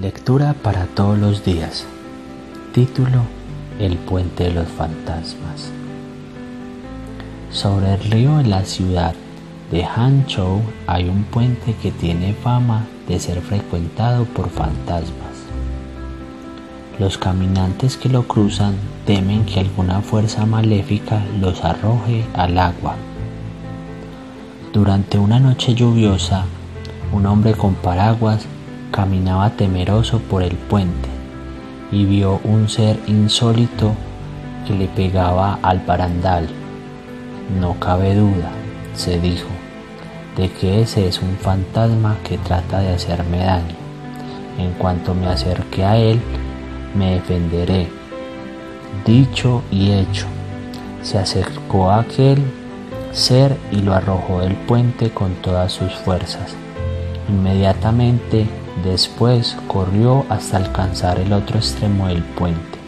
Lectura para todos los días. Título El puente de los fantasmas. Sobre el río en la ciudad de Hanzhou hay un puente que tiene fama de ser frecuentado por fantasmas. Los caminantes que lo cruzan temen que alguna fuerza maléfica los arroje al agua. Durante una noche lluviosa, un hombre con paraguas caminaba temeroso por el puente y vio un ser insólito que le pegaba al barandal. No cabe duda, se dijo, de que ese es un fantasma que trata de hacerme daño. En cuanto me acerque a él, me defenderé. Dicho y hecho, se acercó a aquel ser y lo arrojó del puente con todas sus fuerzas. Inmediatamente Después corrió hasta alcanzar el otro extremo del puente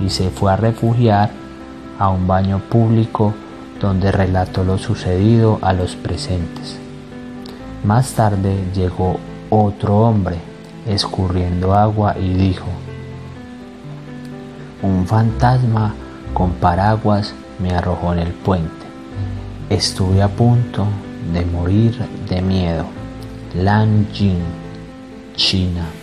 y se fue a refugiar a un baño público donde relató lo sucedido a los presentes. Más tarde llegó otro hombre escurriendo agua y dijo, un fantasma con paraguas me arrojó en el puente. Estuve a punto de morir de miedo. Lan Jing China.